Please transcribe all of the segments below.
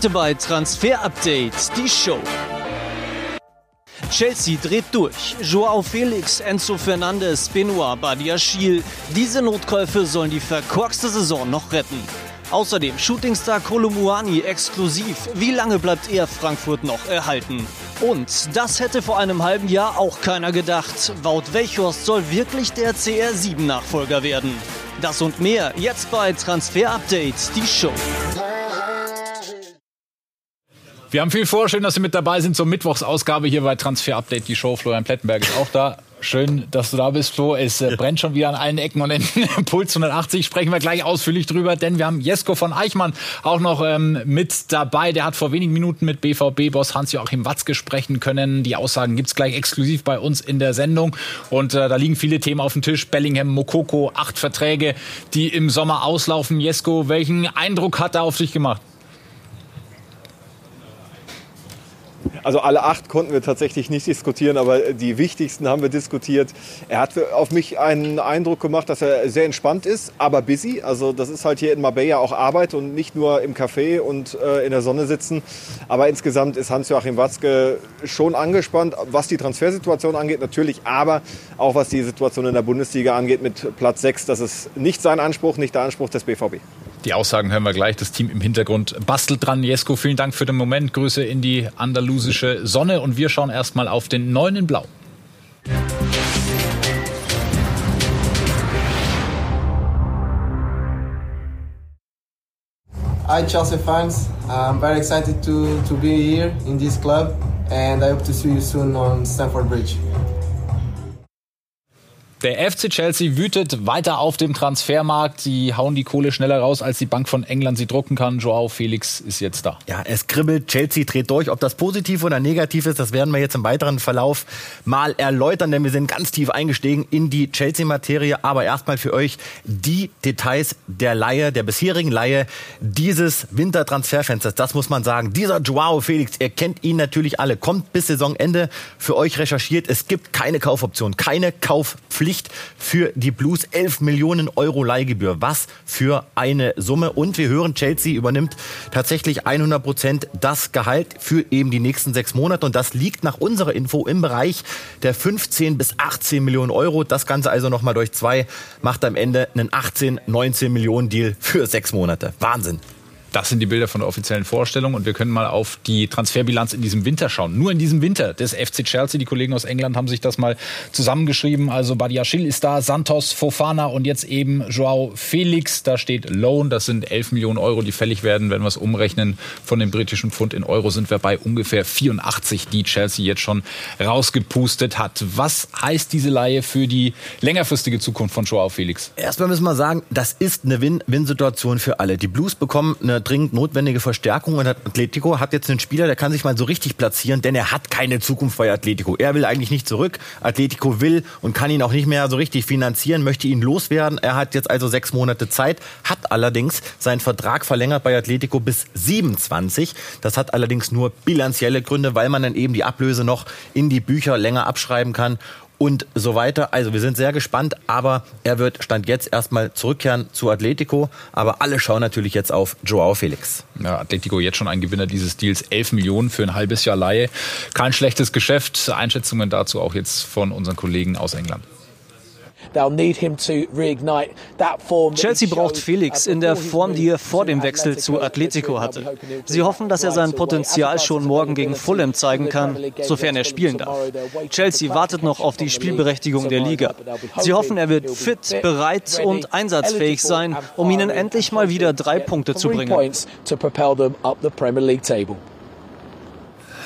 Heute bei Transfer Update die Show. Chelsea dreht durch. Joao Felix, Enzo Fernandes, Benoit Badiachil. Diese Notkäufe sollen die verkorkste Saison noch retten. Außerdem Shootingstar Kolumuani exklusiv. Wie lange bleibt er Frankfurt noch erhalten? Und das hätte vor einem halben Jahr auch keiner gedacht. Wout Welchhorst soll wirklich der CR7-Nachfolger werden. Das und mehr jetzt bei Transfer Update, die Show. Wir haben viel vor. Schön, dass Sie mit dabei sind zur Mittwochsausgabe hier bei Transfer Update. Die Show. Florian Plettenberg ist auch da. Schön, dass du da bist, Flo. Es äh, brennt schon wieder an allen Ecken und Enden. Puls 180 sprechen wir gleich ausführlich drüber, denn wir haben Jesko von Eichmann auch noch ähm, mit dabei. Der hat vor wenigen Minuten mit BVB-Boss Hans-Joachim Watzke sprechen können. Die Aussagen gibt's gleich exklusiv bei uns in der Sendung. Und äh, da liegen viele Themen auf dem Tisch. Bellingham, Mokoko, acht Verträge, die im Sommer auslaufen. Jesko, welchen Eindruck hat er auf dich gemacht? Also alle acht konnten wir tatsächlich nicht diskutieren, aber die wichtigsten haben wir diskutiert. Er hat auf mich einen Eindruck gemacht, dass er sehr entspannt ist, aber busy. Also das ist halt hier in Marbella auch Arbeit und nicht nur im Café und äh, in der Sonne sitzen. Aber insgesamt ist Hans-Joachim Watzke schon angespannt, was die Transfersituation angeht natürlich, aber auch was die Situation in der Bundesliga angeht mit Platz 6. Das ist nicht sein Anspruch, nicht der Anspruch des BVB. Die Aussagen hören wir gleich. Das Team im Hintergrund bastelt dran. Jesko, vielen Dank für den Moment. Grüße in die andalusische Sonne. Und wir schauen erstmal auf den neuen in Blau. Hi Chelsea fans, I'm very excited to, to be here in this club and I hope to see you soon on Stamford Bridge. Der FC Chelsea wütet weiter auf dem Transfermarkt. Sie hauen die Kohle schneller raus, als die Bank von England sie drucken kann. Joao Felix ist jetzt da. Ja, es kribbelt. Chelsea dreht durch. Ob das positiv oder negativ ist, das werden wir jetzt im weiteren Verlauf mal erläutern, denn wir sind ganz tief eingestiegen in die Chelsea-Materie. Aber erstmal für euch die Details der Laie, der bisherigen Laie dieses Wintertransferfensters. Das muss man sagen. Dieser Joao Felix, ihr kennt ihn natürlich alle, kommt bis Saisonende für euch recherchiert. Es gibt keine Kaufoption, keine Kaufpflicht. Pflicht für die Blues 11 Millionen Euro Leihgebühr. Was für eine Summe. Und wir hören, Chelsea übernimmt tatsächlich 100 Prozent das Gehalt für eben die nächsten sechs Monate. Und das liegt nach unserer Info im Bereich der 15 bis 18 Millionen Euro. Das Ganze also nochmal durch zwei macht am Ende einen 18, 19 Millionen Deal für sechs Monate. Wahnsinn. Das sind die Bilder von der offiziellen Vorstellung und wir können mal auf die Transferbilanz in diesem Winter schauen. Nur in diesem Winter des FC Chelsea. Die Kollegen aus England haben sich das mal zusammengeschrieben. Also Badiachil ist da, Santos, Fofana und jetzt eben Joao Felix. Da steht Loan. Das sind 11 Millionen Euro, die fällig werden. Wenn wir es umrechnen von dem britischen Pfund in Euro, sind wir bei ungefähr 84, die Chelsea jetzt schon rausgepustet hat. Was heißt diese Laie für die längerfristige Zukunft von Joao Felix? Erstmal müssen wir sagen, das ist eine Win-Win-Situation für alle. Die Blues bekommen eine dringend notwendige Verstärkung und Atletico hat jetzt einen Spieler, der kann sich mal so richtig platzieren, denn er hat keine Zukunft bei Atletico. Er will eigentlich nicht zurück. Atletico will und kann ihn auch nicht mehr so richtig finanzieren, möchte ihn loswerden. Er hat jetzt also sechs Monate Zeit, hat allerdings seinen Vertrag verlängert bei Atletico bis 27. Das hat allerdings nur bilanzielle Gründe, weil man dann eben die Ablöse noch in die Bücher länger abschreiben kann und so weiter. Also wir sind sehr gespannt, aber er wird Stand jetzt erstmal zurückkehren zu Atletico. Aber alle schauen natürlich jetzt auf Joao Felix. Ja, Atletico jetzt schon ein Gewinner dieses Deals. 11 Millionen für ein halbes Jahr Laie. Kein schlechtes Geschäft. Einschätzungen dazu auch jetzt von unseren Kollegen aus England. Chelsea braucht Felix in der Form, die er vor dem Wechsel zu Atletico hatte. Sie hoffen, dass er sein Potenzial schon morgen gegen Fulham zeigen kann, sofern er spielen darf. Chelsea wartet noch auf die Spielberechtigung der Liga. Sie hoffen, er wird fit, bereit und einsatzfähig sein, um ihnen endlich mal wieder drei Punkte zu bringen.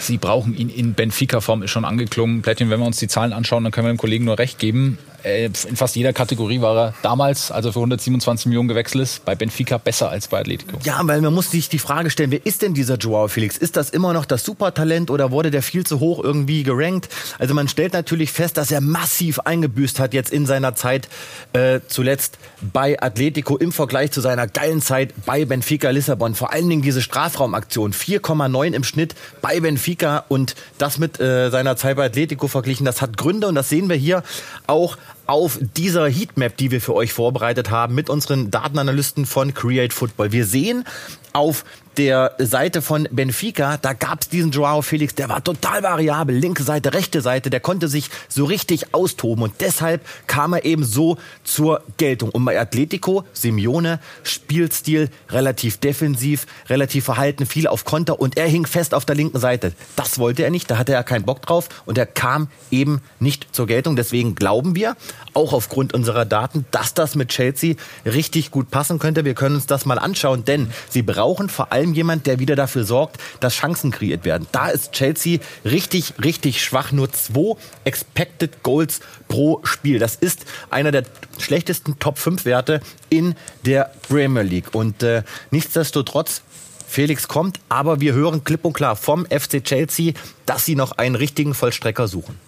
Sie brauchen ihn in Benfica-Form, ist schon angeklungen. Plättchen, wenn wir uns die Zahlen anschauen, dann können wir dem Kollegen nur recht geben. Äh, in fast jeder Kategorie war er damals, als er für 127 Millionen gewechselt ist, bei Benfica besser als bei Atletico. Ja, weil man muss sich die Frage stellen, wer ist denn dieser Joao Felix? Ist das immer noch das Supertalent oder wurde der viel zu hoch irgendwie gerankt? Also man stellt natürlich fest, dass er massiv eingebüßt hat jetzt in seiner Zeit äh, zuletzt bei Atletico im Vergleich zu seiner geilen Zeit bei Benfica Lissabon. Vor allen Dingen diese Strafraumaktion, 4,9 im Schnitt bei Benfica und das mit äh, seiner Zeit bei Atletico verglichen, das hat Gründe und das sehen wir hier auch auf dieser Heatmap, die wir für euch vorbereitet haben mit unseren Datenanalysten von Create Football. Wir sehen auf der Seite von Benfica, da gab es diesen Joao Felix, der war total variabel, linke Seite, rechte Seite, der konnte sich so richtig austoben und deshalb kam er eben so zur Geltung. Und bei Atletico, Simeone, Spielstil relativ defensiv, relativ verhalten, viel auf Konter und er hing fest auf der linken Seite. Das wollte er nicht, da hatte er keinen Bock drauf und er kam eben nicht zur Geltung. Deswegen glauben wir, auch aufgrund unserer Daten, dass das mit Chelsea richtig gut passen könnte. Wir können uns das mal anschauen, denn sie brauchen vor allem jemand, der wieder dafür sorgt, dass Chancen kreiert werden. Da ist Chelsea richtig, richtig schwach. Nur zwei Expected Goals pro Spiel. Das ist einer der schlechtesten Top 5 Werte in der Premier League. Und äh, nichtsdestotrotz Felix kommt, aber wir hören klipp und klar vom FC Chelsea, dass sie noch einen richtigen Vollstrecker suchen.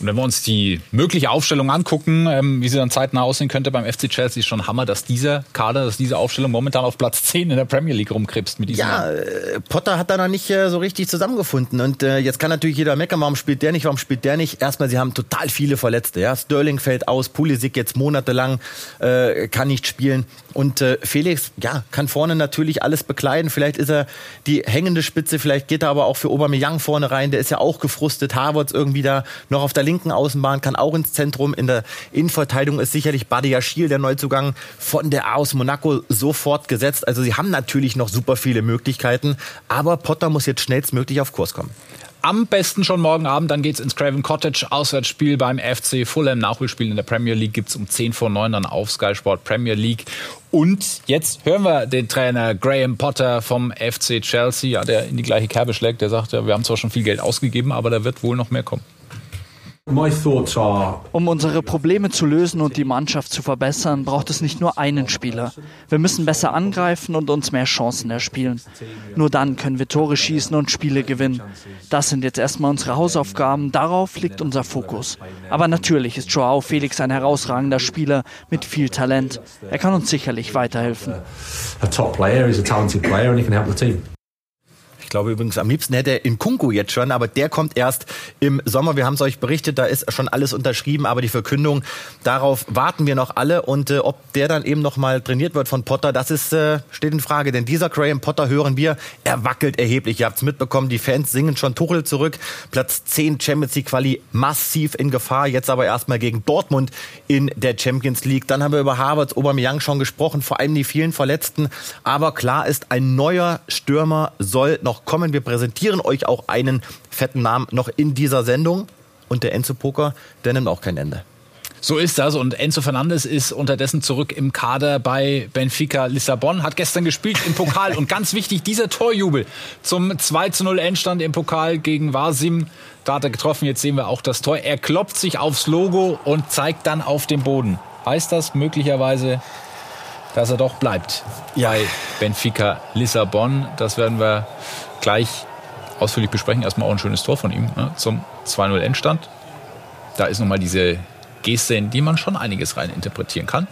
Und wenn wir uns die mögliche Aufstellung angucken, ähm, wie sie dann zeitnah aussehen könnte beim FC Chelsea, ist schon Hammer, dass dieser Kader, dass diese Aufstellung momentan auf Platz 10 in der Premier League rumkrebst mit diesem. Ja, äh, Potter hat da noch nicht äh, so richtig zusammengefunden. Und äh, jetzt kann natürlich jeder meckern, warum spielt der nicht, warum spielt der nicht? Erstmal, sie haben total viele Verletzte. Ja? Sterling fällt aus, Pulisic jetzt monatelang äh, kann nicht spielen. Und äh, Felix, ja, kann vorne natürlich alles bekleiden. Vielleicht ist er die hängende Spitze, vielleicht geht er aber auch für Aubameyang vorne rein. Der ist ja auch gefrustet. Harvards irgendwie da noch auf der linken Außenbahn, kann auch ins Zentrum. In der Innenverteidigung ist sicherlich Badiashil, der Neuzugang von der aus Monaco, sofort gesetzt. Also sie haben natürlich noch super viele Möglichkeiten. Aber Potter muss jetzt schnellstmöglich auf Kurs kommen. Am besten schon morgen Abend, dann geht's ins Craven Cottage, Auswärtsspiel beim FC Fulham, Nachholspiel in der Premier League gibt's um 10 vor 9 dann auf Sky Sport Premier League. Und jetzt hören wir den Trainer Graham Potter vom FC Chelsea, ja, der in die gleiche Kerbe schlägt. Der sagt, ja, wir haben zwar schon viel Geld ausgegeben, aber da wird wohl noch mehr kommen. Um unsere Probleme zu lösen und die Mannschaft zu verbessern, braucht es nicht nur einen Spieler. Wir müssen besser angreifen und uns mehr Chancen erspielen. Nur dann können wir Tore schießen und Spiele gewinnen. Das sind jetzt erstmal unsere Hausaufgaben, darauf liegt unser Fokus. Aber natürlich ist Joao Felix ein herausragender Spieler mit viel Talent. Er kann uns sicherlich weiterhelfen. A top player, he's a talented player and he can help the team. Ich glaube übrigens, am liebsten hätte er in Kunku jetzt schon, aber der kommt erst im Sommer. Wir haben es euch berichtet, da ist schon alles unterschrieben, aber die Verkündung, darauf warten wir noch alle. Und äh, ob der dann eben noch mal trainiert wird von Potter, das ist, äh, steht in Frage. Denn dieser Graham Potter, hören wir, er wackelt erheblich. Ihr habt es mitbekommen, die Fans singen schon Tuchel zurück. Platz 10 Champions League Quali massiv in Gefahr. Jetzt aber erstmal gegen Dortmund in der Champions League. Dann haben wir über Harvards, Aubameyang schon gesprochen, vor allem die vielen Verletzten. Aber klar ist, ein neuer Stürmer soll noch noch kommen. Wir präsentieren euch auch einen fetten Namen noch in dieser Sendung. Und der Enzo Poker, der nimmt auch kein Ende. So ist das und Enzo Fernandes ist unterdessen zurück im Kader bei Benfica Lissabon, hat gestern gespielt im Pokal und ganz wichtig, dieser Torjubel zum 2 zu 0 Endstand im Pokal gegen Vasim. Da hat er getroffen, jetzt sehen wir auch das Tor. Er klopft sich aufs Logo und zeigt dann auf den Boden. Heißt das möglicherweise, dass er doch bleibt ja. bei Benfica Lissabon? Das werden wir gleich ausführlich besprechen. Erstmal auch ein schönes Tor von ihm ne, zum 2-0 Endstand. Da ist nochmal diese Geste, in die man schon einiges rein interpretieren kann.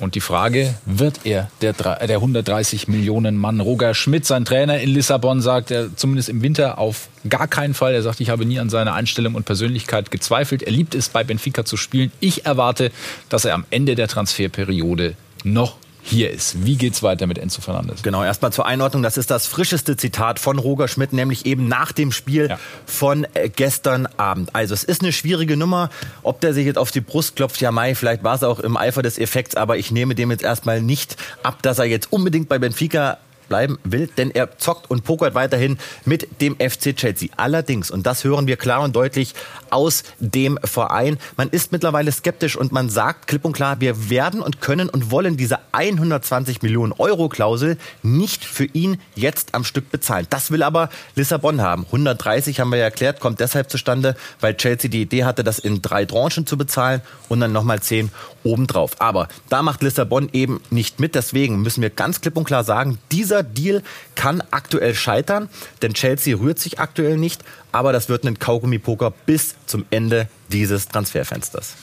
Und die Frage, wird er der, der 130 Millionen Mann? Roger Schmidt, sein Trainer in Lissabon, sagt er zumindest im Winter auf gar keinen Fall. Er sagt, ich habe nie an seiner Einstellung und Persönlichkeit gezweifelt. Er liebt es, bei Benfica zu spielen. Ich erwarte, dass er am Ende der Transferperiode noch hier ist. Wie geht's weiter mit Enzo Fernandes? Genau, erstmal zur Einordnung. Das ist das frischeste Zitat von Roger Schmidt, nämlich eben nach dem Spiel ja. von äh, gestern Abend. Also es ist eine schwierige Nummer. Ob der sich jetzt auf die Brust klopft, ja Mai, vielleicht war es auch im Eifer des Effekts, aber ich nehme dem jetzt erstmal nicht ab, dass er jetzt unbedingt bei Benfica bleiben will, denn er zockt und pokert weiterhin mit dem FC Chelsea. Allerdings, und das hören wir klar und deutlich aus dem Verein, man ist mittlerweile skeptisch und man sagt klipp und klar, wir werden und können und wollen diese 120 Millionen Euro Klausel nicht für ihn jetzt am Stück bezahlen. Das will aber Lissabon haben. 130 haben wir ja erklärt, kommt deshalb zustande, weil Chelsea die Idee hatte, das in drei Tranchen zu bezahlen und dann nochmal 10 obendrauf. Aber da macht Lissabon eben nicht mit. Deswegen müssen wir ganz klipp und klar sagen, dieser Deal kann aktuell scheitern, denn Chelsea rührt sich aktuell nicht, aber das wird ein Kaugummi-Poker bis zum Ende dieses Transferfensters.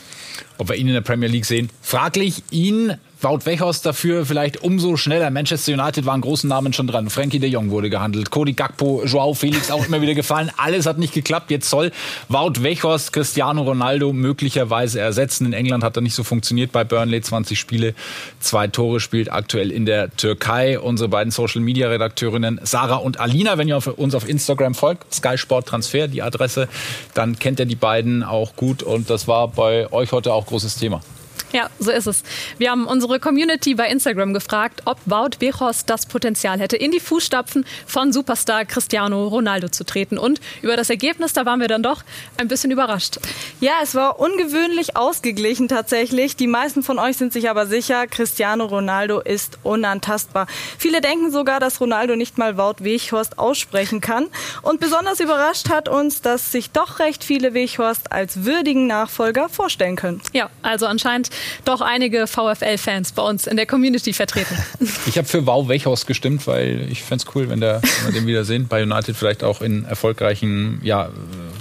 Ob wir ihn in der Premier League sehen, fraglich. Ihn Wout Weghorst dafür vielleicht umso schneller. Manchester United waren großen Namen schon dran. Frankie de Jong wurde gehandelt. Cody Gakpo, Joao Felix auch immer wieder gefallen. Alles hat nicht geklappt. Jetzt soll Wout Weghorst Cristiano Ronaldo möglicherweise ersetzen. In England hat er nicht so funktioniert bei Burnley. 20 Spiele, zwei Tore spielt aktuell in der Türkei. Unsere beiden Social Media Redakteurinnen Sarah und Alina, wenn ihr uns auf Instagram folgt, Sky Sport Transfer, die Adresse, dann kennt ihr die beiden auch gut und das war bei euch heute auch großes Thema. Ja, so ist es. Wir haben unsere Community bei Instagram gefragt, ob Wout Weghorst das Potenzial hätte, in die Fußstapfen von Superstar Cristiano Ronaldo zu treten. Und über das Ergebnis, da waren wir dann doch ein bisschen überrascht. Ja, es war ungewöhnlich ausgeglichen tatsächlich. Die meisten von euch sind sich aber sicher, Cristiano Ronaldo ist unantastbar. Viele denken sogar, dass Ronaldo nicht mal Wout Weghorst aussprechen kann. Und besonders überrascht hat uns, dass sich doch recht viele Weghorst als würdigen Nachfolger vorstellen können. Ja, also anscheinend doch einige VfL-Fans bei uns in der Community vertreten. Ich habe für Wow Wechhaus gestimmt, weil ich fände es cool, wenn, der, wenn wir den wiedersehen. Bei United vielleicht auch in erfolgreichen ja,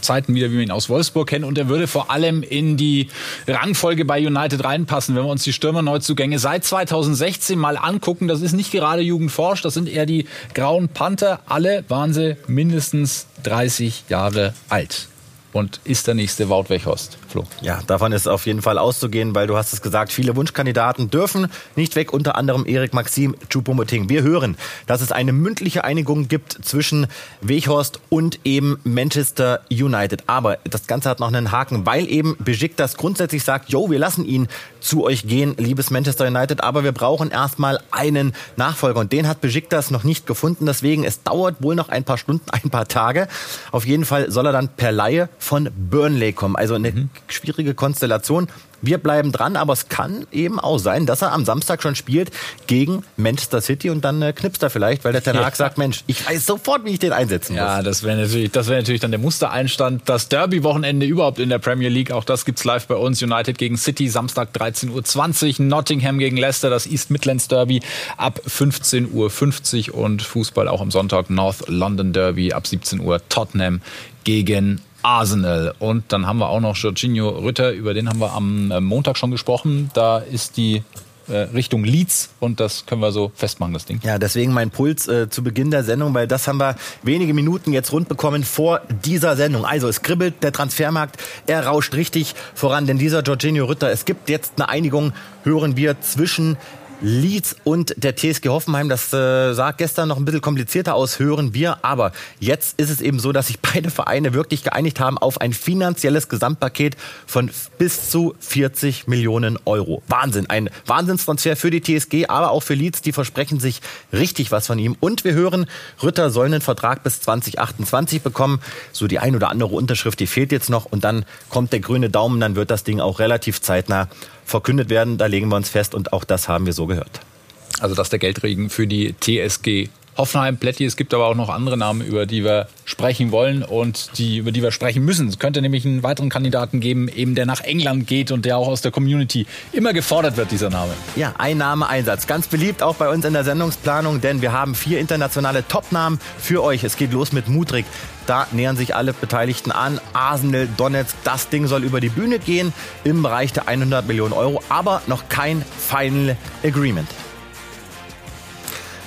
Zeiten wieder, wie wir ihn aus Wolfsburg kennen. Und er würde vor allem in die Rangfolge bei United reinpassen, wenn wir uns die Stürmerneuzugänge seit 2016 mal angucken. Das ist nicht gerade Jugendforsch, das sind eher die Grauen Panther. Alle waren sie mindestens 30 Jahre alt und ist der nächste Wout Weghorst, Flo. Ja, davon ist auf jeden Fall auszugehen, weil du hast es gesagt, viele Wunschkandidaten dürfen nicht weg, unter anderem Erik Maxim Choupo-Moting. Wir hören, dass es eine mündliche Einigung gibt zwischen Weghorst und eben Manchester United. Aber das Ganze hat noch einen Haken, weil eben das grundsätzlich sagt, jo, wir lassen ihn zu euch gehen, liebes Manchester United, aber wir brauchen erstmal einen Nachfolger und den hat das noch nicht gefunden. Deswegen, es dauert wohl noch ein paar Stunden, ein paar Tage. Auf jeden Fall soll er dann per Laie von Burnley kommen. Also eine mhm. Schwierige Konstellation. Wir bleiben dran, aber es kann eben auch sein, dass er am Samstag schon spielt gegen Manchester City und dann äh, knipst er vielleicht, weil der Ten Hag sagt, Mensch, ich weiß sofort, wie ich den einsetzen muss. Ja, das wäre natürlich, das wäre natürlich dann der Mustereinstand. Das Derby-Wochenende überhaupt in der Premier League, auch das gibt's live bei uns. United gegen City, Samstag 13.20 Uhr, Nottingham gegen Leicester, das East Midlands Derby ab 15.50 Uhr und Fußball auch am Sonntag North London Derby ab 17 Uhr, Tottenham gegen Arsenal. Und dann haben wir auch noch Jorginho Rütter, über den haben wir am äh, Montag schon gesprochen. Da ist die äh, Richtung Leeds und das können wir so festmachen, das Ding. Ja, deswegen mein Puls äh, zu Beginn der Sendung, weil das haben wir wenige Minuten jetzt rund bekommen vor dieser Sendung. Also es kribbelt, der Transfermarkt, er rauscht richtig voran, denn dieser Jorginho Rütter, es gibt jetzt eine Einigung, hören wir, zwischen Leeds und der TSG Hoffenheim. Das äh, sah gestern noch ein bisschen komplizierter aus, hören wir. Aber jetzt ist es eben so, dass sich beide Vereine wirklich geeinigt haben auf ein finanzielles Gesamtpaket von bis zu 40 Millionen Euro. Wahnsinn. Ein Wahnsinnstransfer für die TSG, aber auch für Leeds. Die versprechen sich richtig was von ihm. Und wir hören, Rütter soll einen Vertrag bis 2028 bekommen. So die ein oder andere Unterschrift, die fehlt jetzt noch. Und dann kommt der grüne Daumen. Dann wird das Ding auch relativ zeitnah verkündet werden. Da legen wir uns fest und auch das haben wir so gehört. Also dass der Geldregen für die TSG Hoffenheim, Plätti. Es gibt aber auch noch andere Namen, über die wir sprechen wollen und die, über die wir sprechen müssen. Es könnte nämlich einen weiteren Kandidaten geben, eben der nach England geht und der auch aus der Community immer gefordert wird, dieser Name. Ja, ein Einsatz. Ganz beliebt auch bei uns in der Sendungsplanung, denn wir haben vier internationale Topnamen für euch. Es geht los mit Mudrik. Da nähern sich alle Beteiligten an. Arsenal, Donetsk, das Ding soll über die Bühne gehen im Bereich der 100 Millionen Euro, aber noch kein Final Agreement.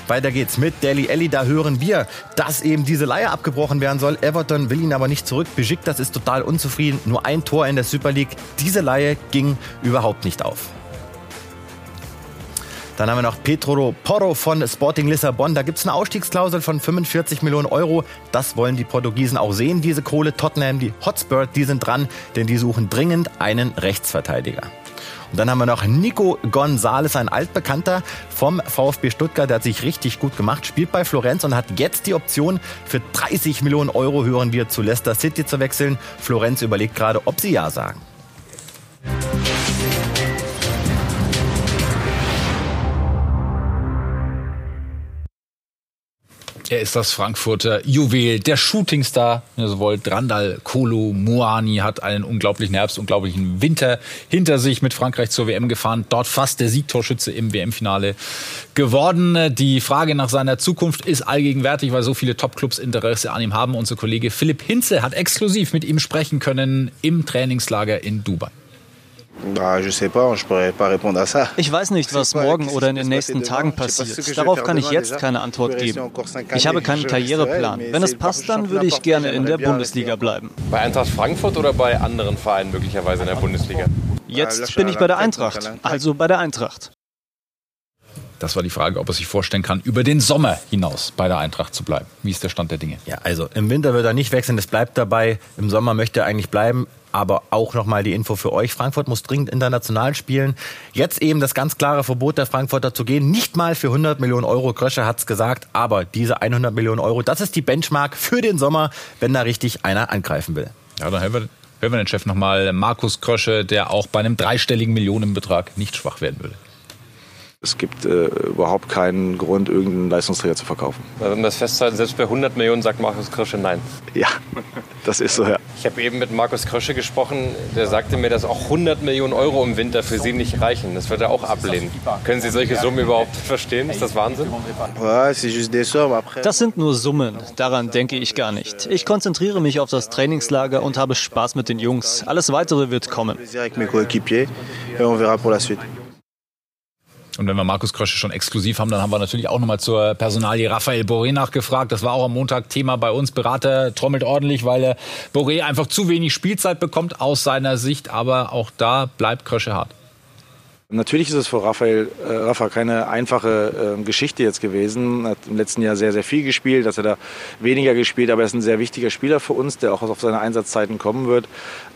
Weiter geht's mit Deli Elli. Da hören wir, dass eben diese Leihe abgebrochen werden soll. Everton will ihn aber nicht zurück. das ist total unzufrieden. Nur ein Tor in der Super League. Diese Leihe ging überhaupt nicht auf. Dann haben wir noch Petro Porro von Sporting Lissabon. Da gibt es eine Ausstiegsklausel von 45 Millionen Euro. Das wollen die Portugiesen auch sehen, diese Kohle. Tottenham, die Hotspur, die sind dran, denn die suchen dringend einen Rechtsverteidiger. Und dann haben wir noch Nico González, ein Altbekannter vom VfB Stuttgart. Der hat sich richtig gut gemacht, spielt bei Florenz und hat jetzt die Option für 30 Millionen Euro, hören wir, zu Leicester City zu wechseln. Florenz überlegt gerade, ob sie Ja sagen. Er ist das Frankfurter Juwel, der Shootingstar. Sowohl Drandal Kolo Muani hat einen unglaublichen Herbst, unglaublichen Winter hinter sich mit Frankreich zur WM gefahren. Dort fast der Siegtorschütze im WM-Finale geworden. Die Frage nach seiner Zukunft ist allgegenwärtig, weil so viele Topclubs Interesse an ihm haben. Unser Kollege Philipp Hinze hat exklusiv mit ihm sprechen können im Trainingslager in Dubai. Ich weiß nicht, was morgen oder in den nächsten Tagen passiert. Darauf kann ich jetzt keine Antwort geben. Ich habe keinen Karriereplan. Wenn es passt, dann würde ich gerne in der Bundesliga bleiben. Bei Eintracht Frankfurt oder bei anderen Vereinen möglicherweise in der Bundesliga? Jetzt bin ich bei der Eintracht, also bei der Eintracht. Das war die Frage, ob er sich vorstellen kann, über den Sommer hinaus bei der Eintracht zu bleiben. Wie ist der Stand der Dinge? Ja, also im Winter wird er nicht wechseln, es bleibt dabei. Im Sommer möchte er eigentlich bleiben. Aber auch nochmal die Info für euch. Frankfurt muss dringend international spielen. Jetzt eben das ganz klare Verbot der Frankfurter zu gehen. Nicht mal für 100 Millionen Euro. Krösche hat's gesagt. Aber diese 100 Millionen Euro, das ist die Benchmark für den Sommer, wenn da richtig einer angreifen will. Ja, dann hören wir, hören wir den Chef nochmal. Markus Krösche, der auch bei einem dreistelligen Millionenbetrag nicht schwach werden würde. Es gibt äh, überhaupt keinen Grund, irgendeinen Leistungsträger zu verkaufen. Wenn wir das festhalten, selbst bei 100 Millionen sagt Markus Krösche nein. Ja, das ist so, ja. Ich habe eben mit Markus Krösche gesprochen, der sagte mir, dass auch 100 Millionen Euro im Winter für Sie nicht reichen. Das wird er auch ablehnen. Können Sie solche Summen überhaupt verstehen? Ist das Wahnsinn? Das sind nur Summen, daran denke ich gar nicht. Ich konzentriere mich auf das Trainingslager und habe Spaß mit den Jungs. Alles Weitere wird kommen. Und wenn wir Markus Krösche schon exklusiv haben, dann haben wir natürlich auch nochmal zur Personalie Raphael Boré nachgefragt. Das war auch am Montag Thema bei uns. Berater trommelt ordentlich, weil er Boré einfach zu wenig Spielzeit bekommt aus seiner Sicht. Aber auch da bleibt Krösche hart. Natürlich ist es für Raphael, äh, Rafa keine einfache äh, Geschichte jetzt gewesen. Er hat im letzten Jahr sehr, sehr viel gespielt, dass er da weniger gespielt, aber er ist ein sehr wichtiger Spieler für uns, der auch auf seine Einsatzzeiten kommen wird.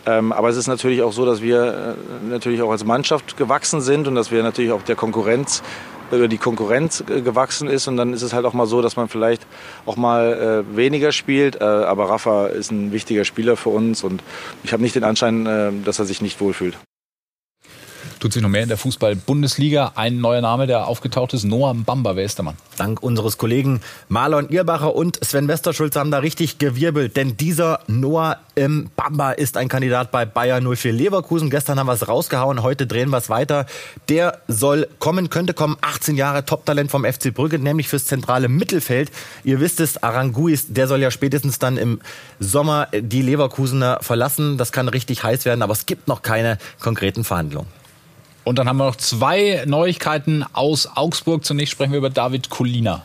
Ähm, aber es ist natürlich auch so, dass wir äh, natürlich auch als Mannschaft gewachsen sind und dass wir natürlich auch der Konkurrenz über die Konkurrenz äh, gewachsen ist und dann ist es halt auch mal so, dass man vielleicht auch mal äh, weniger spielt. Äh, aber Rafa ist ein wichtiger Spieler für uns und ich habe nicht den Anschein, äh, dass er sich nicht wohlfühlt tut sich noch mehr in der Fußball-Bundesliga. Ein neuer Name, der aufgetaucht ist, Noah Mbamba. Wer ist der Mann? Dank unseres Kollegen Marlon Irbacher und Sven Westerschulz haben da richtig gewirbelt, denn dieser Noah Mbamba ist ein Kandidat bei Bayern 04 Leverkusen. Gestern haben wir es rausgehauen, heute drehen wir es weiter. Der soll kommen, könnte kommen, 18 Jahre Top-Talent vom FC Brügge, nämlich fürs zentrale Mittelfeld. Ihr wisst es, Aranguis, der soll ja spätestens dann im Sommer die Leverkusener verlassen. Das kann richtig heiß werden, aber es gibt noch keine konkreten Verhandlungen. Und dann haben wir noch zwei Neuigkeiten aus Augsburg. Zunächst sprechen wir über David Kulina.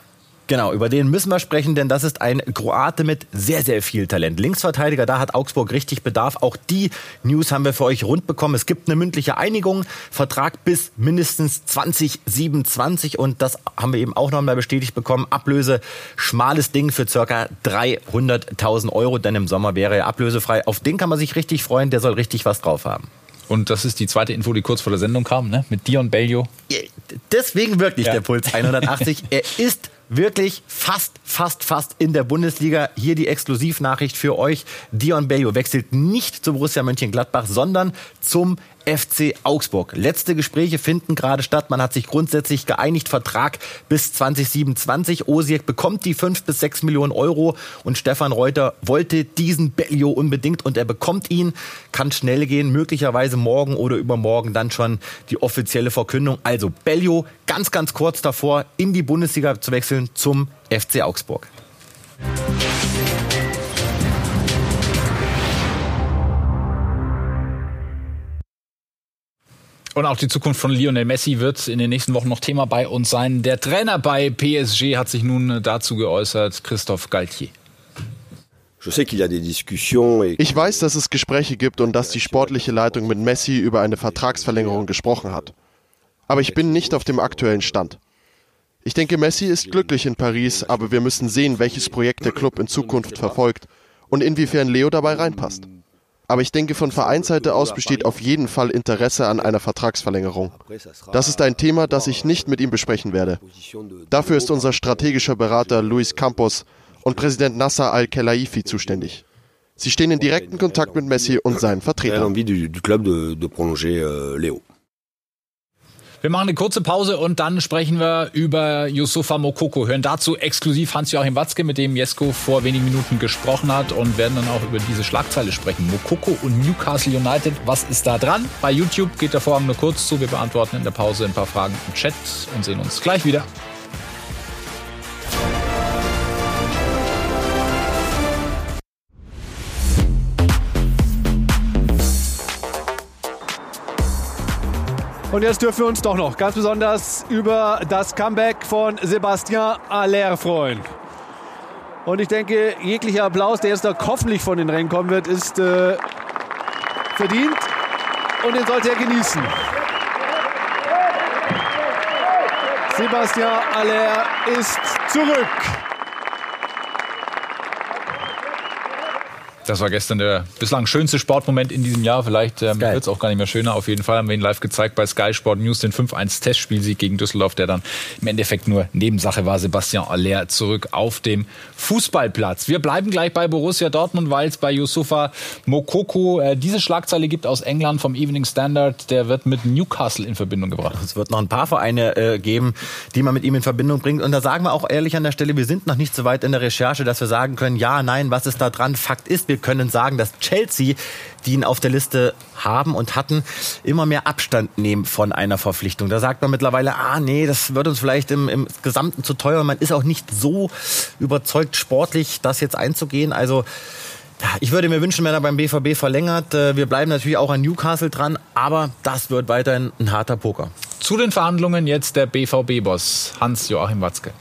Genau, über den müssen wir sprechen, denn das ist ein Kroate mit sehr, sehr viel Talent. Linksverteidiger, da hat Augsburg richtig Bedarf. Auch die News haben wir für euch rund bekommen. Es gibt eine mündliche Einigung, Vertrag bis mindestens 2027 und das haben wir eben auch nochmal bestätigt bekommen. Ablöse, schmales Ding für circa 300.000 Euro, denn im Sommer wäre er ablösefrei. Auf den kann man sich richtig freuen, der soll richtig was drauf haben. Und das ist die zweite Info, die kurz vor der Sendung kam, ne? mit Dion Bellio. Deswegen wirklich ja. der Puls 180. er ist wirklich fast, fast, fast in der Bundesliga. Hier die Exklusivnachricht für euch. Dion Bello wechselt nicht zu Borussia Mönchengladbach, sondern zum FC Augsburg. Letzte Gespräche finden gerade statt. Man hat sich grundsätzlich geeinigt, Vertrag bis 2027. Osijek bekommt die fünf bis sechs Millionen Euro und Stefan Reuter wollte diesen Bellio unbedingt und er bekommt ihn. Kann schnell gehen, möglicherweise morgen oder übermorgen dann schon die offizielle Verkündung. Also Bellio ganz, ganz kurz davor, in die Bundesliga zu wechseln zum FC Augsburg. Und auch die Zukunft von Lionel Messi wird in den nächsten Wochen noch Thema bei uns sein. Der Trainer bei PSG hat sich nun dazu geäußert, Christophe Galtier. Ich weiß, dass es Gespräche gibt und dass die sportliche Leitung mit Messi über eine Vertragsverlängerung gesprochen hat. Aber ich bin nicht auf dem aktuellen Stand. Ich denke, Messi ist glücklich in Paris, aber wir müssen sehen, welches Projekt der Club in Zukunft verfolgt und inwiefern Leo dabei reinpasst. Aber ich denke, von Vereinsseite aus besteht auf jeden Fall Interesse an einer Vertragsverlängerung. Das ist ein Thema, das ich nicht mit ihm besprechen werde. Dafür ist unser strategischer Berater Luis Campos und Präsident Nasser Al-Khelaifi zuständig. Sie stehen in direkten Kontakt mit Messi und seinen Vertretern. Wir machen eine kurze Pause und dann sprechen wir über Yusufa Mokoko. Hören dazu exklusiv Hans-Joachim Watzke, mit dem Jesko vor wenigen Minuten gesprochen hat und werden dann auch über diese Schlagzeile sprechen. Mokoko und Newcastle United, was ist da dran? Bei YouTube geht der Vorhang nur kurz zu. Wir beantworten in der Pause ein paar Fragen im Chat und sehen uns gleich wieder. Und jetzt dürfen wir uns doch noch ganz besonders über das Comeback von Sebastian Aller freuen. Und ich denke, jeglicher Applaus, der jetzt noch hoffentlich von den Rängen kommen wird, ist äh, verdient und den sollte er genießen. Sebastian Aller ist zurück. Das war gestern der bislang schönste Sportmoment in diesem Jahr. Vielleicht ähm, wird es auch gar nicht mehr schöner. Auf jeden Fall haben wir ihn live gezeigt bei Sky Sport News, den 5-1-Testspielsieg gegen Düsseldorf, der dann im Endeffekt nur Nebensache war. Sebastian Aller zurück auf dem Fußballplatz. Wir bleiben gleich bei Borussia Dortmund, weil es bei Yusufa Mokoko äh, diese Schlagzeile gibt aus England vom Evening Standard. Der wird mit Newcastle in Verbindung gebracht. Es wird noch ein paar Vereine äh, geben, die man mit ihm in Verbindung bringt. Und da sagen wir auch ehrlich an der Stelle, wir sind noch nicht so weit in der Recherche, dass wir sagen können, ja, nein, was ist da dran? Fakt ist, wir können sagen, dass Chelsea, die ihn auf der Liste haben und hatten, immer mehr Abstand nehmen von einer Verpflichtung. Da sagt man mittlerweile, ah nee, das wird uns vielleicht im, im Gesamten zu teuer. Man ist auch nicht so überzeugt sportlich, das jetzt einzugehen. Also ich würde mir wünschen, wenn er beim BVB verlängert. Äh, wir bleiben natürlich auch an Newcastle dran, aber das wird weiterhin ein harter Poker. Zu den Verhandlungen jetzt der BVB-Boss Hans-Joachim Watzke.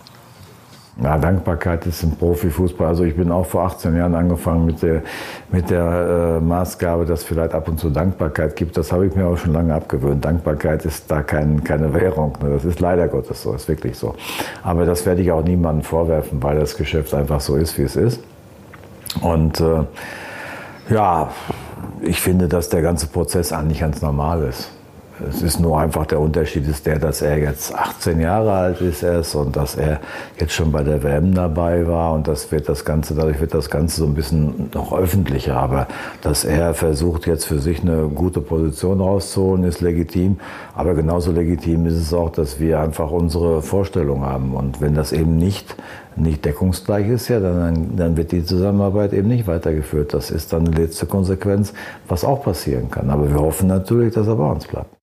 Ja, Dankbarkeit ist im Profifußball. Also ich bin auch vor 18 Jahren angefangen mit der, mit der äh, Maßgabe, dass es vielleicht ab und zu Dankbarkeit gibt. Das habe ich mir auch schon lange abgewöhnt. Dankbarkeit ist da kein, keine Währung. Ne? Das ist leider Gottes so, ist wirklich so. Aber das werde ich auch niemandem vorwerfen, weil das Geschäft einfach so ist, wie es ist. Und äh, ja, ich finde, dass der ganze Prozess eigentlich ganz normal ist. Es ist nur einfach der Unterschied ist der, dass er jetzt 18 Jahre alt ist erst und dass er jetzt schon bei der WM dabei war und das wird das Ganze, dadurch wird das Ganze so ein bisschen noch öffentlicher. Aber dass er versucht jetzt für sich eine gute Position rauszuholen, ist legitim. Aber genauso legitim ist es auch, dass wir einfach unsere Vorstellung haben. Und wenn das eben nicht nicht deckungsgleich ist, ja, dann, dann wird die Zusammenarbeit eben nicht weitergeführt. Das ist dann die letzte Konsequenz, was auch passieren kann. Aber wir hoffen natürlich, dass er bei uns bleibt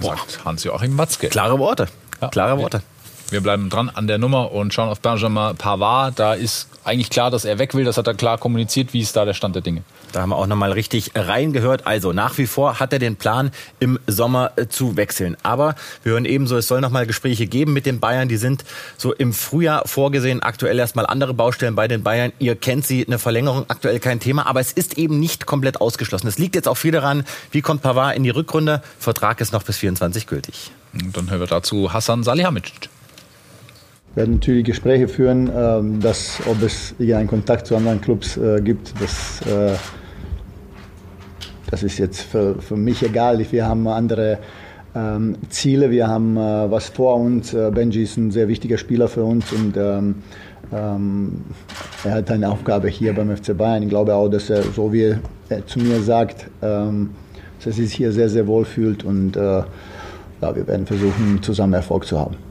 sagt Hans-Joachim Matzke. Klare Worte. Ja. Klare Worte. Wir bleiben dran an der Nummer und schauen auf Benjamin Pavard. Da ist eigentlich klar, dass er weg will. Das hat er klar kommuniziert. Wie ist da der Stand der Dinge? Da haben wir auch nochmal richtig reingehört. Also nach wie vor hat er den Plan, im Sommer äh, zu wechseln. Aber wir hören ebenso, es soll nochmal Gespräche geben mit den Bayern. Die sind so im Frühjahr vorgesehen. Aktuell erstmal andere Baustellen bei den Bayern. Ihr kennt sie, eine Verlängerung aktuell kein Thema. Aber es ist eben nicht komplett ausgeschlossen. Es liegt jetzt auch viel daran, wie kommt Pavard in die Rückrunde. Vertrag ist noch bis 24 gültig. Und dann hören wir dazu Hassan Salihamidzic. Werden natürlich Gespräche führen, ähm, dass, ob es einen Kontakt zu anderen Clubs äh, gibt. Das, äh, das ist jetzt für, für mich egal. Wir haben andere ähm, Ziele, wir haben äh, was vor uns. Benji ist ein sehr wichtiger Spieler für uns und ähm, ähm, er hat eine Aufgabe hier beim FC Bayern. Ich glaube auch, dass er, so wie er zu mir sagt, ähm, dass er sich hier sehr, sehr wohl fühlt und äh, ja, wir werden versuchen, zusammen Erfolg zu haben.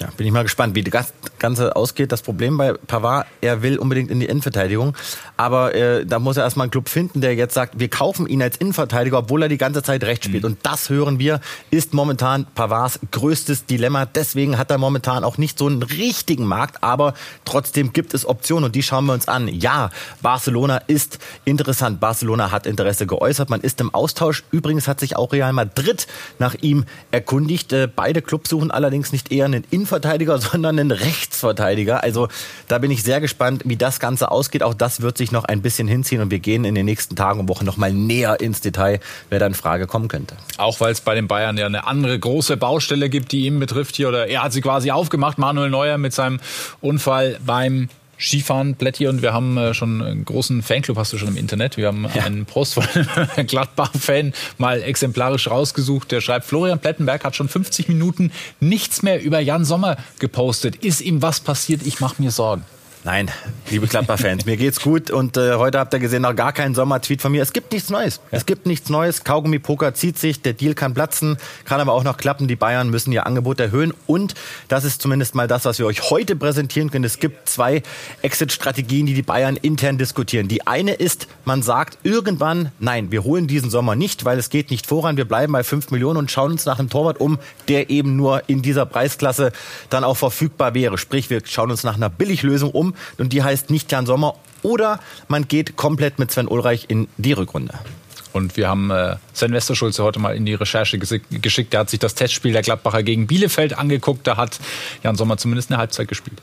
Ja, bin ich mal gespannt, wie das Ganze ausgeht. Das Problem bei Pavard, er will unbedingt in die Innenverteidigung, aber äh, da muss er erstmal einen Club finden, der jetzt sagt, wir kaufen ihn als Innenverteidiger, obwohl er die ganze Zeit rechts spielt. Mhm. Und das hören wir, ist momentan Pavards größtes Dilemma. Deswegen hat er momentan auch nicht so einen richtigen Markt, aber trotzdem gibt es Optionen und die schauen wir uns an. Ja, Barcelona ist interessant. Barcelona hat Interesse geäußert. Man ist im Austausch. Übrigens hat sich auch Real Madrid nach ihm erkundigt. Äh, beide Clubs suchen allerdings nicht eher einen Innenverteidiger sondern einen Rechtsverteidiger. Also da bin ich sehr gespannt, wie das Ganze ausgeht. Auch das wird sich noch ein bisschen hinziehen und wir gehen in den nächsten Tagen und Wochen noch mal näher ins Detail, wer da in Frage kommen könnte. Auch weil es bei den Bayern ja eine andere große Baustelle gibt, die ihn betrifft hier oder er hat sie quasi aufgemacht, Manuel Neuer mit seinem Unfall beim Skifahren, Plätti, und wir haben äh, schon einen großen Fanclub, hast du schon im Internet. Wir haben ja. einen Post von einem Gladbach-Fan mal exemplarisch rausgesucht. Der schreibt, Florian Plettenberg hat schon 50 Minuten nichts mehr über Jan Sommer gepostet. Ist ihm was passiert? Ich mache mir Sorgen. Nein, liebe Gladbach-Fans, mir geht's gut und äh, heute habt ihr gesehen noch gar keinen Sommertweet von mir. Es gibt nichts Neues. Es gibt nichts Neues. Kaugummi-Poker zieht sich, der Deal kann platzen, kann aber auch noch klappen. Die Bayern müssen ihr Angebot erhöhen und das ist zumindest mal das, was wir euch heute präsentieren können. Es gibt zwei Exit-Strategien, die die Bayern intern diskutieren. Die eine ist, man sagt irgendwann, nein, wir holen diesen Sommer nicht, weil es geht nicht voran. Wir bleiben bei 5 Millionen und schauen uns nach einem Torwart um, der eben nur in dieser Preisklasse dann auch verfügbar wäre. Sprich, wir schauen uns nach einer Billiglösung um und die heißt nicht Jan Sommer. Oder man geht komplett mit Sven Ulreich in die Rückrunde. Und wir haben äh, Sven Westerschulze heute mal in die Recherche geschickt. Der hat sich das Testspiel der Gladbacher gegen Bielefeld angeguckt. Da hat Jan Sommer zumindest eine Halbzeit gespielt.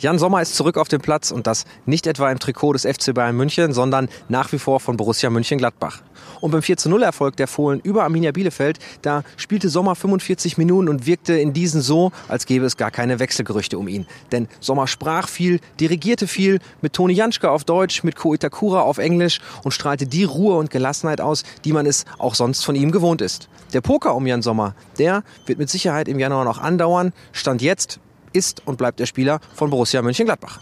Jan Sommer ist zurück auf dem Platz und das nicht etwa im Trikot des FC Bayern München, sondern nach wie vor von Borussia München-Gladbach. Und beim 4-0-Erfolg der Fohlen über Arminia Bielefeld, da spielte Sommer 45 Minuten und wirkte in diesen so, als gäbe es gar keine Wechselgerüchte um ihn. Denn Sommer sprach viel, dirigierte viel, mit Toni Janschke auf Deutsch, mit Ko Itakura auf Englisch und strahlte die Ruhe und Gelassenheit aus, die man es auch sonst von ihm gewohnt ist. Der Poker um Jan Sommer, der wird mit Sicherheit im Januar noch andauern. Stand jetzt ist und bleibt der Spieler von Borussia Mönchengladbach.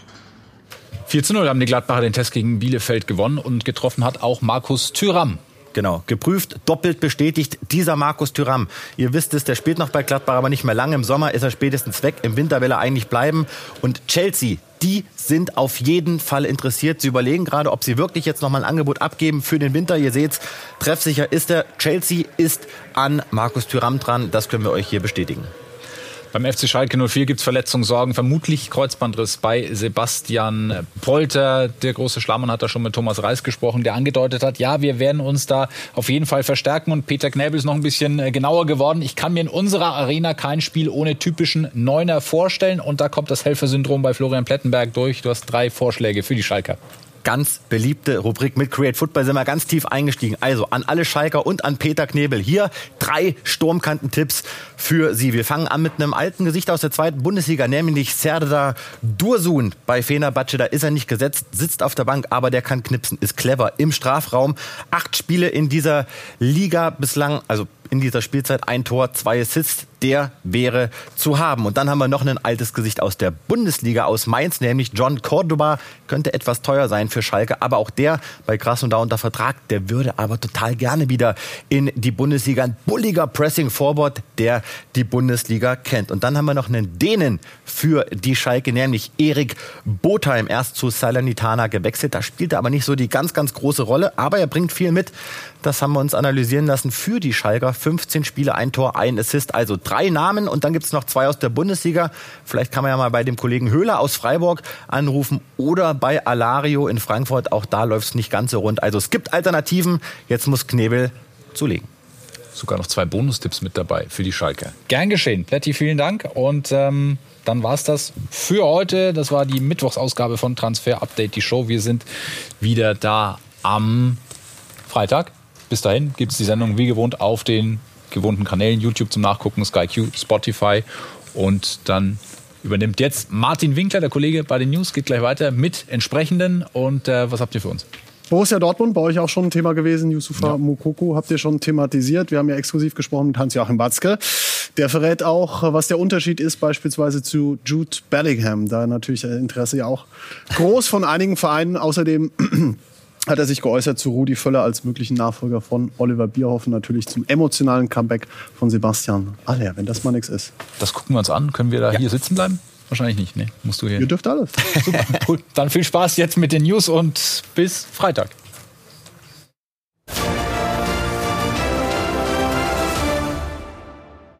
4 zu 0 haben die Gladbacher den Test gegen Bielefeld gewonnen und getroffen hat auch Markus Thüram. Genau, geprüft, doppelt bestätigt dieser Markus Thüram. Ihr wisst es, der spielt noch bei Gladbach, aber nicht mehr lange. Im Sommer ist er spätestens weg, im Winter will er eigentlich bleiben. Und Chelsea, die sind auf jeden Fall interessiert. Sie überlegen gerade, ob sie wirklich jetzt nochmal ein Angebot abgeben für den Winter. Ihr seht's, treffsicher ist er. Chelsea ist an Markus Thüram dran, das können wir euch hier bestätigen. Beim FC Schalke 04 gibt es Verletzungssorgen, vermutlich Kreuzbandriss bei Sebastian Polter. Der große Schlammann hat da schon mit Thomas Reis gesprochen, der angedeutet hat, ja, wir werden uns da auf jeden Fall verstärken. Und Peter Knäbel ist noch ein bisschen äh, genauer geworden. Ich kann mir in unserer Arena kein Spiel ohne typischen Neuner vorstellen. Und da kommt das Helfersyndrom bei Florian Plettenberg durch. Du hast drei Vorschläge für die Schalker ganz beliebte Rubrik mit Create Football sind wir ganz tief eingestiegen. Also an alle Schalker und an Peter Knebel. Hier drei Sturmkantentipps für Sie. Wir fangen an mit einem alten Gesicht aus der zweiten Bundesliga, nämlich Serdar Dursun bei Fenerbahce. Da ist er nicht gesetzt, sitzt auf der Bank, aber der kann knipsen, ist clever im Strafraum. Acht Spiele in dieser Liga bislang, also in dieser Spielzeit ein Tor, zwei Assists, der wäre zu haben. Und dann haben wir noch ein altes Gesicht aus der Bundesliga aus Mainz, nämlich John Cordoba. Könnte etwas teuer sein für Schalke, aber auch der bei Krasnodar unter Vertrag, der würde aber total gerne wieder in die Bundesliga. Ein bulliger Pressing Forward, der die Bundesliga kennt. Und dann haben wir noch einen Dänen für die Schalke, nämlich Erik Botheim. Erst zu Salernitana gewechselt, da spielt er aber nicht so die ganz, ganz große Rolle, aber er bringt viel mit. Das haben wir uns analysieren lassen für die Schalker. 15 Spiele, ein Tor, ein Assist, also drei Namen und dann gibt es noch zwei aus der Bundesliga. Vielleicht kann man ja mal bei dem Kollegen Höhler aus Freiburg anrufen oder bei Alario in Frankfurt. Auch da läuft es nicht ganz so rund. Also es gibt Alternativen. Jetzt muss Knebel zulegen. Sogar noch zwei Bonustipps mit dabei für die Schalke. Gern geschehen. Plätti, vielen Dank. Und ähm, dann war es das für heute. Das war die Mittwochsausgabe von Transfer Update, die Show. Wir sind wieder da am Freitag bis dahin gibt es die Sendung wie gewohnt auf den gewohnten Kanälen, YouTube zum Nachgucken, SkyQ, Spotify und dann übernimmt jetzt Martin Winkler, der Kollege bei den News, geht gleich weiter mit entsprechenden und äh, was habt ihr für uns? Borussia Dortmund, bei euch auch schon ein Thema gewesen. Yusufa ja. Mukoko habt ihr schon thematisiert. Wir haben ja exklusiv gesprochen mit Hans-Joachim Watzke. Der verrät auch, was der Unterschied ist beispielsweise zu Jude Bellingham. Da natürlich Interesse ja auch groß von einigen Vereinen. Außerdem hat er sich geäußert zu Rudi Völler als möglichen Nachfolger von Oliver Bierhoffen, natürlich zum emotionalen Comeback von Sebastian Aller, wenn das mal nichts ist. Das gucken wir uns an. Können wir da ja. hier sitzen bleiben? Wahrscheinlich nicht, ne? Musst du hier. Ihr dürft alles. Super, cool. Dann viel Spaß jetzt mit den News und bis Freitag.